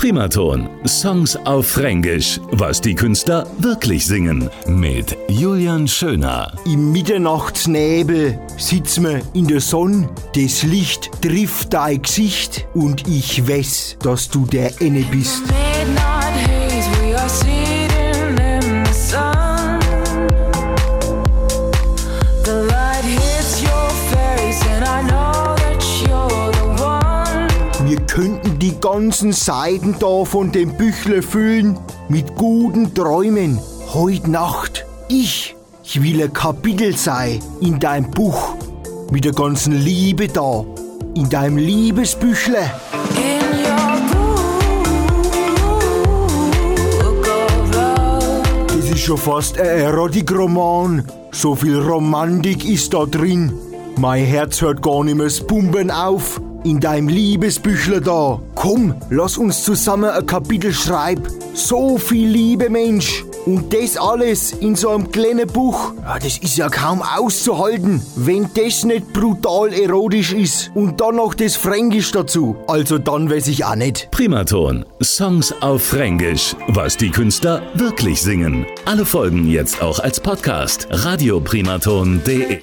Primaton. Songs auf Fränkisch. Was die Künstler wirklich singen. Mit Julian Schöner. Im Mitternachtsnebel sitzen wir in der Sonne, das Licht trifft dein Gesicht und ich weiß, dass du der eine bist. Midnight haze, we are könnten die ganzen Seiten da von dem Büchle füllen mit guten Träumen. Heut Nacht. Ich, ich will ein Kapitel sein in deinem Buch. Mit der ganzen Liebe da. In deinem Liebesbüchle. Das ist schon fast ein Erotikroman. So viel Romantik ist da drin. Mein Herz hört gar nicht mehr das Pumpen auf. In deinem Liebesbüchle da. Komm, lass uns zusammen ein Kapitel schreiben. So viel Liebe, Mensch. Und das alles in so einem kleinen Buch. Ja, das ist ja kaum auszuhalten, wenn das nicht brutal erotisch ist. Und dann noch das Fränkisch dazu. Also dann weiß ich auch nicht. Primaton. Songs auf Fränkisch. Was die Künstler wirklich singen. Alle Folgen jetzt auch als Podcast. radioprimaton.de